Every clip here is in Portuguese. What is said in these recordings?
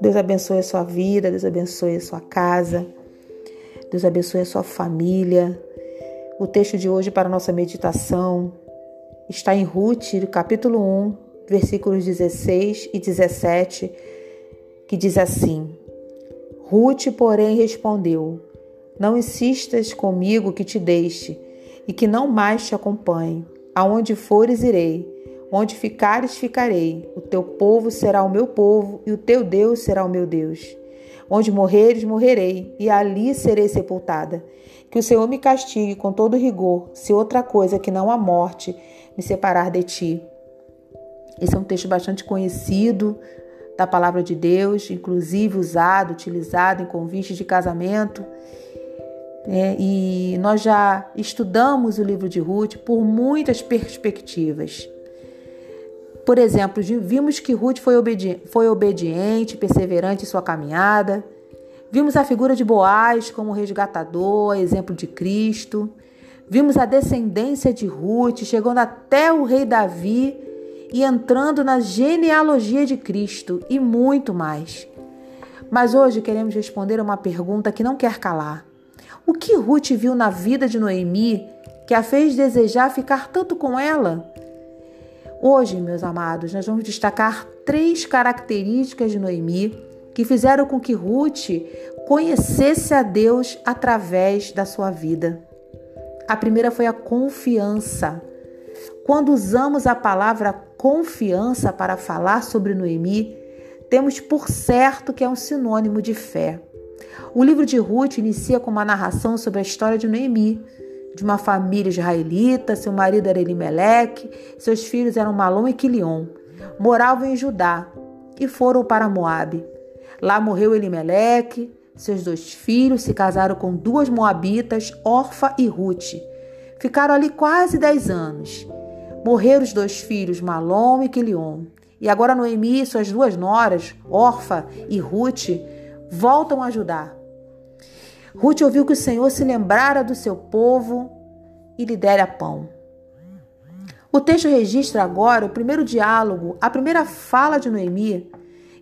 Deus abençoe a sua vida, Deus abençoe a sua casa, Deus abençoe a sua família. O texto de hoje para a nossa meditação está em Ruth, capítulo 1, versículos 16 e 17, que diz assim: Ruth, porém, respondeu: Não insistas comigo que te deixe e que não mais te acompanhe. Aonde fores, irei. Onde ficares, ficarei. O teu povo será o meu povo e o teu Deus será o meu Deus. Onde morreres, morrerei, e ali serei sepultada. Que o Senhor me castigue com todo rigor, se outra coisa que não a morte me separar de ti. Esse é um texto bastante conhecido da palavra de Deus, inclusive usado, utilizado em convites de casamento. É, e nós já estudamos o livro de Ruth por muitas perspectivas. Por exemplo, vimos que Ruth foi, obedi foi obediente, perseverante em sua caminhada. Vimos a figura de Boaz como resgatador, exemplo de Cristo. Vimos a descendência de Ruth chegando até o rei Davi e entrando na genealogia de Cristo e muito mais. Mas hoje queremos responder a uma pergunta que não quer calar. O que Ruth viu na vida de Noemi que a fez desejar ficar tanto com ela? Hoje, meus amados, nós vamos destacar três características de Noemi que fizeram com que Ruth conhecesse a Deus através da sua vida. A primeira foi a confiança. Quando usamos a palavra confiança para falar sobre Noemi, temos por certo que é um sinônimo de fé. O livro de Ruth inicia com uma narração sobre a história de Noemi, de uma família israelita, seu marido era Elimeleque, seus filhos eram Malom e Quilion. Moravam em Judá e foram para Moabe. Lá morreu Elimeleque, seus dois filhos se casaram com duas moabitas, Orfa e Ruth. Ficaram ali quase dez anos. Morreram os dois filhos, Malom e Quilion. E agora Noemi e suas duas noras, Orfa e Ruth, voltam a Judá. Ruth ouviu que o Senhor se lembrara do seu povo e lhe dera pão. O texto registra agora o primeiro diálogo, a primeira fala de Noemi,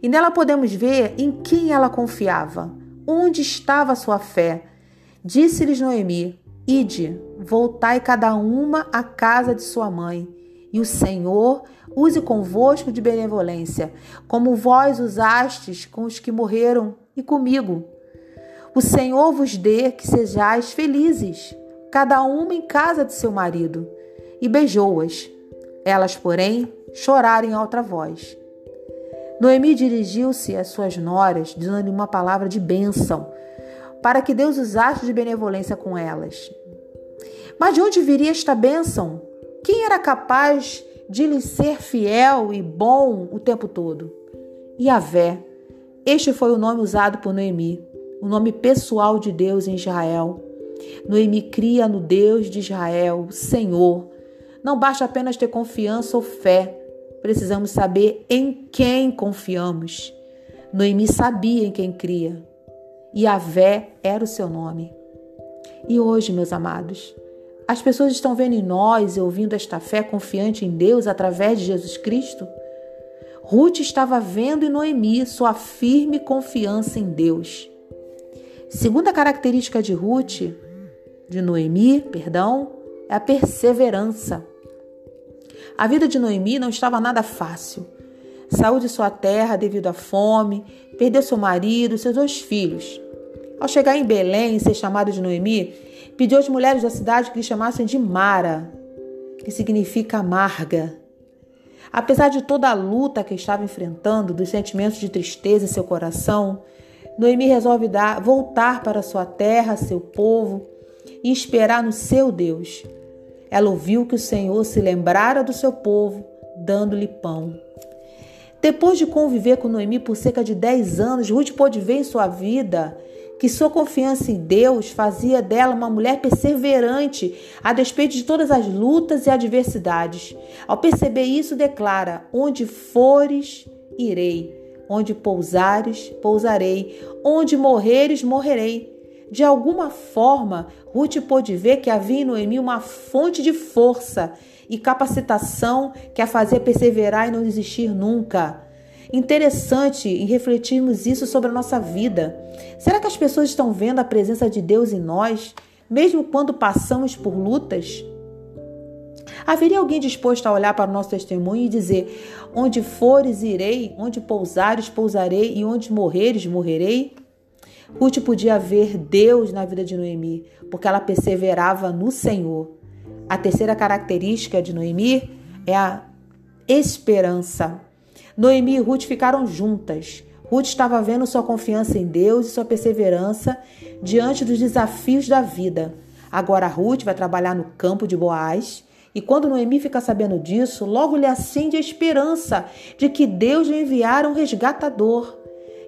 e nela podemos ver em quem ela confiava, onde estava sua fé. Disse-lhes Noemi: Ide, voltai cada uma à casa de sua mãe, e o Senhor use convosco de benevolência, como vós usastes com os que morreram e comigo. O Senhor vos dê que sejais felizes, cada uma em casa de seu marido. E beijou-as. Elas, porém, choraram em alta voz. Noemi dirigiu-se às suas noras, dando-lhe uma palavra de bênção, para que Deus usasse de benevolência com elas. Mas de onde viria esta bênção? Quem era capaz de lhe ser fiel e bom o tempo todo? Yahvé. Este foi o nome usado por Noemi o nome pessoal de Deus em Israel. Noemi cria no Deus de Israel, Senhor. Não basta apenas ter confiança ou fé, precisamos saber em quem confiamos. Noemi sabia em quem cria. E Vé era o seu nome. E hoje, meus amados, as pessoas estão vendo em nós e ouvindo esta fé confiante em Deus através de Jesus Cristo? Ruth estava vendo em Noemi sua firme confiança em Deus. Segunda característica de Ruth, de Noemi, perdão, é a perseverança. A vida de Noemi não estava nada fácil. Saiu de sua terra devido à fome, perdeu seu marido, seus dois filhos. Ao chegar em Belém e ser chamado de Noemi, pediu às mulheres da cidade que lhe chamassem de Mara, que significa amarga. Apesar de toda a luta que estava enfrentando, dos sentimentos de tristeza em seu coração, Noemi resolve dar, voltar para sua terra, seu povo, e esperar no seu Deus. Ela ouviu que o Senhor se lembrara do seu povo, dando-lhe pão. Depois de conviver com Noemi por cerca de 10 anos, Ruth pôde ver em sua vida que sua confiança em Deus fazia dela uma mulher perseverante a despeito de todas as lutas e adversidades. Ao perceber isso, declara: Onde fores, irei Onde pousares, pousarei. Onde morreres, morrerei. De alguma forma, Ruth pôde ver que havia em Noemi uma fonte de força e capacitação que a fazia perseverar e não desistir nunca. Interessante em refletirmos isso sobre a nossa vida. Será que as pessoas estão vendo a presença de Deus em nós, mesmo quando passamos por lutas? Haveria alguém disposto a olhar para o nosso testemunho e dizer: Onde fores, irei, onde pousares, pousarei, e onde morreres, morrerei? Ruth podia ver Deus na vida de Noemi, porque ela perseverava no Senhor. A terceira característica de Noemi é a esperança. Noemi e Ruth ficaram juntas. Ruth estava vendo sua confiança em Deus e sua perseverança diante dos desafios da vida. Agora Ruth vai trabalhar no campo de Boaz e quando Noemi fica sabendo disso, logo lhe acende a esperança de que Deus lhe enviara um resgatador.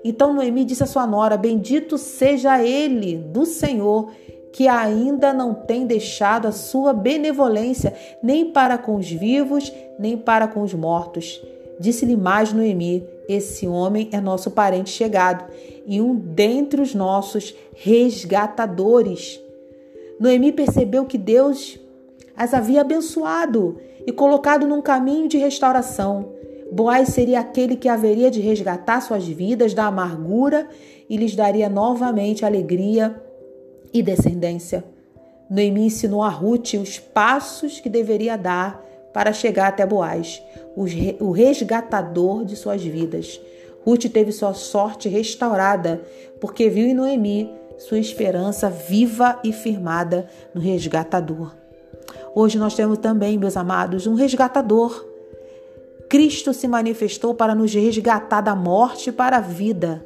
Então Noemi disse à sua nora: Bendito seja ele do Senhor, que ainda não tem deixado a sua benevolência nem para com os vivos, nem para com os mortos. Disse-lhe mais Noemi: Esse homem é nosso parente chegado e um dentre os nossos resgatadores. Noemi percebeu que Deus as havia abençoado e colocado num caminho de restauração. Boaz seria aquele que haveria de resgatar suas vidas da amargura e lhes daria novamente alegria e descendência. Noemi ensinou a Ruth os passos que deveria dar para chegar até Boaz, o resgatador de suas vidas. Ruth teve sua sorte restaurada, porque viu em Noemi sua esperança viva e firmada no resgatador. Hoje nós temos também, meus amados, um resgatador. Cristo se manifestou para nos resgatar da morte para a vida.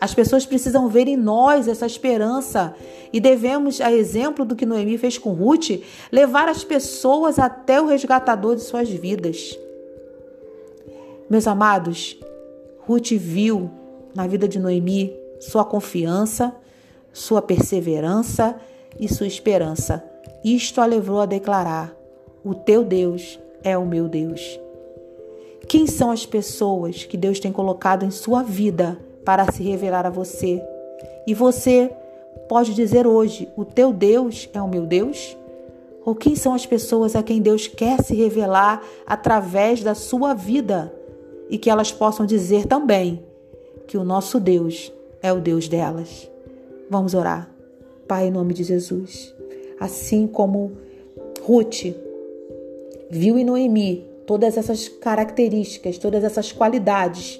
As pessoas precisam ver em nós essa esperança e devemos, a exemplo do que Noemi fez com Ruth, levar as pessoas até o resgatador de suas vidas. Meus amados, Ruth viu na vida de Noemi sua confiança, sua perseverança e sua esperança. Isto a levou a declarar: O teu Deus é o meu Deus. Quem são as pessoas que Deus tem colocado em sua vida para se revelar a você? E você pode dizer hoje: O teu Deus é o meu Deus? Ou quem são as pessoas a quem Deus quer se revelar através da sua vida? E que elas possam dizer também que o nosso Deus é o Deus delas. Vamos orar. Pai, em nome de Jesus assim como Ruth viu em Noemi todas essas características, todas essas qualidades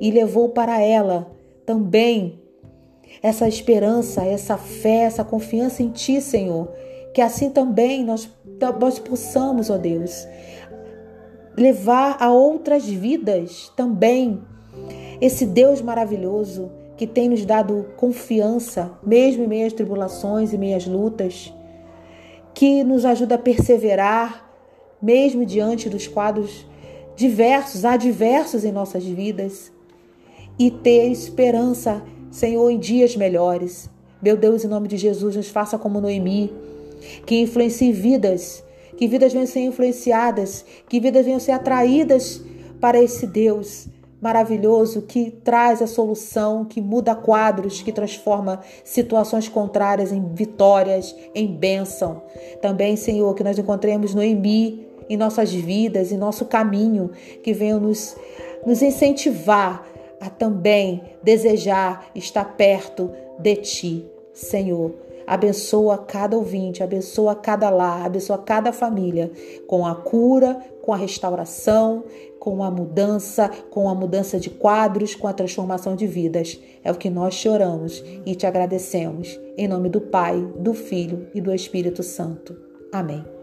e levou para ela também essa esperança, essa fé, essa confiança em Ti, Senhor. Que assim também nós, nós possamos, ó Deus, levar a outras vidas também esse Deus maravilhoso que tem nos dado confiança, mesmo em meio às tribulações e meias lutas que nos ajuda a perseverar, mesmo diante dos quadros diversos, adversos em nossas vidas, e ter esperança, Senhor, em dias melhores. Meu Deus, em nome de Jesus, nos faça como Noemi, que influencie vidas, que vidas venham ser influenciadas, que vidas venham ser atraídas para esse Deus maravilhoso que traz a solução, que muda quadros, que transforma situações contrárias em vitórias, em bênção. Também, Senhor, que nós encontremos Noemi em nossas vidas, em nosso caminho, que venham nos, nos incentivar a também desejar estar perto de Ti, Senhor. Abençoa cada ouvinte, abençoa cada lar, abençoa cada família com a cura, com a restauração, com a mudança, com a mudança de quadros, com a transformação de vidas. É o que nós choramos e te agradecemos. Em nome do Pai, do Filho e do Espírito Santo. Amém.